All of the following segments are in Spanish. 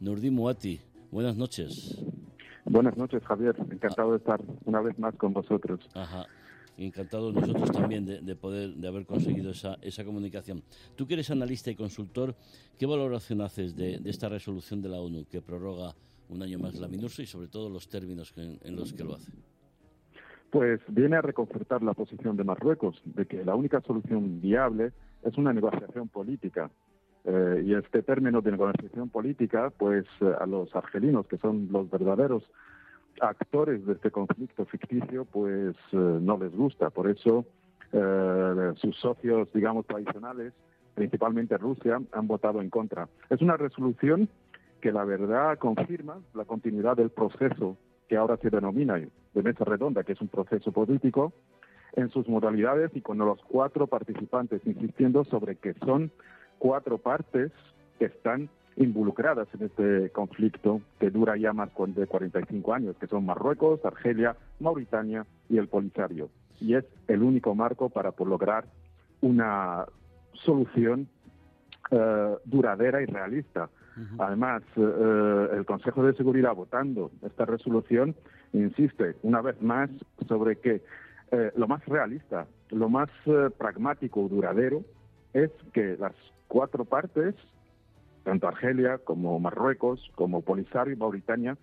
Nurdin Muati, buenas noches. Buenas noches, Javier. Encantado de estar una vez más con vosotros. Ajá. Encantados nosotros también de, poder, de haber conseguido esa, esa comunicación. Tú que eres analista y consultor, ¿qué valoración haces de, esta resolución de la ONU que prorroga un año más la MINURSO y sobre todo los términos en los que lo hace? Pues viene a reconfortar la posición de Marruecos, de que la única solución viable es una negociación política. Eh, y este término de negociación política, pues eh, a los argelinos, que son los verdaderos actores de este conflicto ficticio, pues eh, no les gusta. Por eso sus socios, digamos, tradicionales, principalmente Rusia, han votado en contra. Es una resolución que la verdad confirma la continuidad del proceso que ahora se denomina de mesa redonda, que es un proceso político, en sus modalidades y con los cuatro participantes insistiendo sobre que son cuatro partes que están involucradas en este conflicto que dura ya más de 45 años, que son Marruecos, Argelia, Mauritania y el Polisario. Y es el único marco para lograr una solución eh, duradera y realista. Además, eh, eh, el Consejo de Seguridad votando esta resolución insiste una vez más sobre que lo más realista, lo más pragmático, duradero, es que las cuatro partes, tanto Argelia como Marruecos, como Polisario y Mauritania,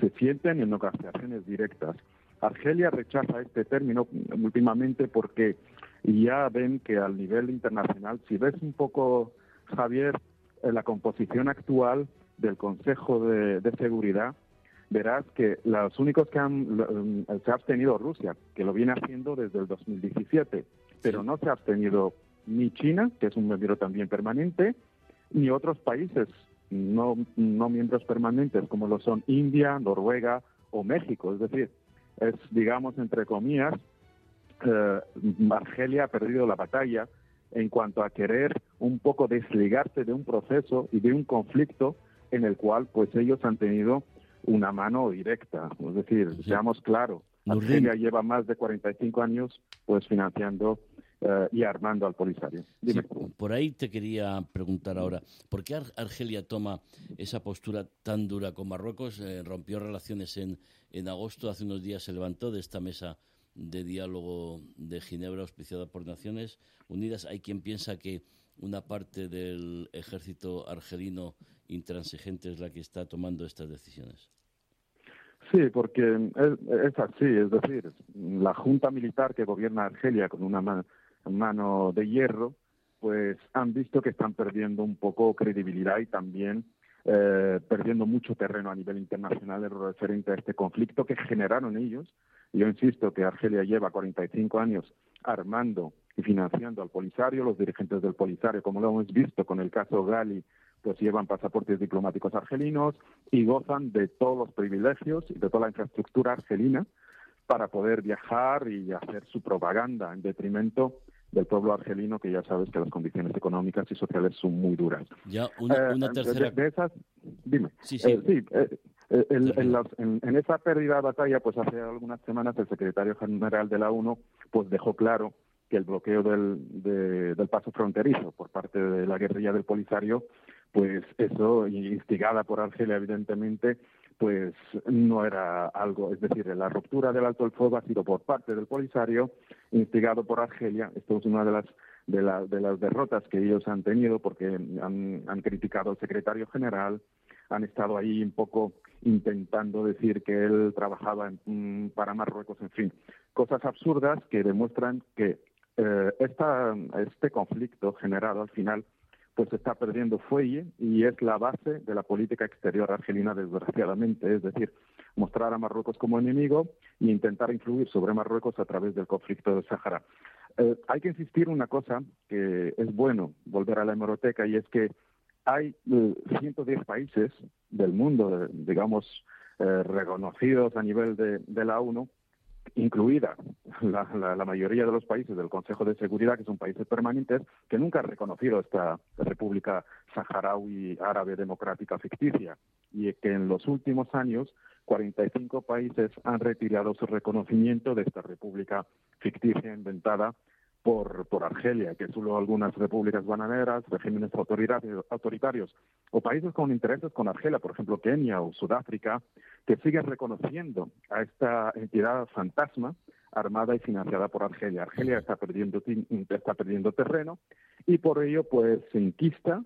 se sienten en negociaciones directas. Argelia rechaza este término últimamente porque ya ven que al nivel internacional, si ves un poco Javier, la composición actual del Consejo de, Seguridad, verás que los únicos que han, se ha abstenido Rusia, que lo viene haciendo desde el 2017, pero no se ha abstenido ni China, que es un miembro también permanente, ni otros países no, no miembros permanentes como lo son India, Noruega o México. Es decir, es, digamos, entre comillas, eh, Argelia ha perdido la batalla en cuanto a querer un poco desligarse de un proceso y de un conflicto en el cual pues ellos han tenido una mano directa. Es decir, seamos claros, Argelia lleva más de 45 años pues financiando eh, y armando al Polisario. por ahí te quería preguntar ahora, ¿por qué Argelia toma esa postura tan dura con Marruecos? Eh, rompió relaciones en, en agosto, hace unos días se levantó de esta mesa de diálogo de Ginebra auspiciada por Naciones Unidas. Hay quien piensa que una parte del ejército argelino intransigente es la que está tomando estas decisiones. Sí, porque es, así, es decir, la junta militar que gobierna Argelia con una mano de hierro, pues han visto que están perdiendo un poco credibilidad y también eh, perdiendo mucho terreno a nivel internacional referente a este conflicto que generaron ellos. Yo insisto que Argelia lleva 45 años armando y financiando al Polisario, los dirigentes del Polisario, como lo hemos visto con el caso Gali, pues llevan pasaportes diplomáticos argelinos y gozan de todos los privilegios y de toda la infraestructura argelina para poder viajar y hacer su propaganda en detrimento del pueblo argelino, que ya sabes que las condiciones económicas y sociales son muy duras. Ya, una, eh, tercera... De, esas, dime. Sí, sí. Eh, eh, eh, en, esa pérdida de batalla, pues hace algunas semanas el secretario general de la ONU pues dejó claro que el bloqueo del, del paso fronterizo por parte de la guerrilla del Polisario, pues eso, instigada por Argelia evidentemente, pues no era algo, es decir, la ruptura del alto el fuego ha sido por parte del Polisario, instigado por Argelia. Esto es una de las de, de las derrotas que ellos han tenido porque han, han criticado al secretario general, han estado ahí un poco intentando decir que él trabajaba mm, para Marruecos, en fin, cosas absurdas que demuestran que eh, este conflicto generado al final pues está perdiendo fuelle y es la base de la política exterior argelina desgraciadamente, es decir, mostrar a Marruecos como enemigo e intentar influir sobre Marruecos a través del conflicto del Sahara. Eh, hay que insistir una cosa que es bueno volver a la hemeroteca y es que hay 110 eh, países del mundo, digamos, eh, reconocidos a nivel de, la ONU, incluida la, mayoría de los países del Consejo de Seguridad, que son países permanentes, que nunca han reconocido esta República Saharaui Árabe Democrática ficticia y que en los últimos años 45 países han retirado su reconocimiento de esta República ficticia inventada por, por Argelia, que solo algunas repúblicas bananeras, regímenes autoritarios, o países con intereses con Argelia, por ejemplo Kenia o Sudáfrica, que siguen reconociendo a esta entidad fantasma armada y financiada por Argelia. Argelia está perdiendo, está perdiendo terreno y por ello pues se inquista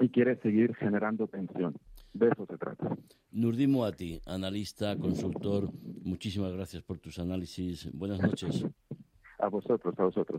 y quiere seguir generando tensión. De eso se trata. Nurdin Moati, analista, consultor, muchísimas gracias por tus análisis. Buenas noches. A vosotros, a vosotros.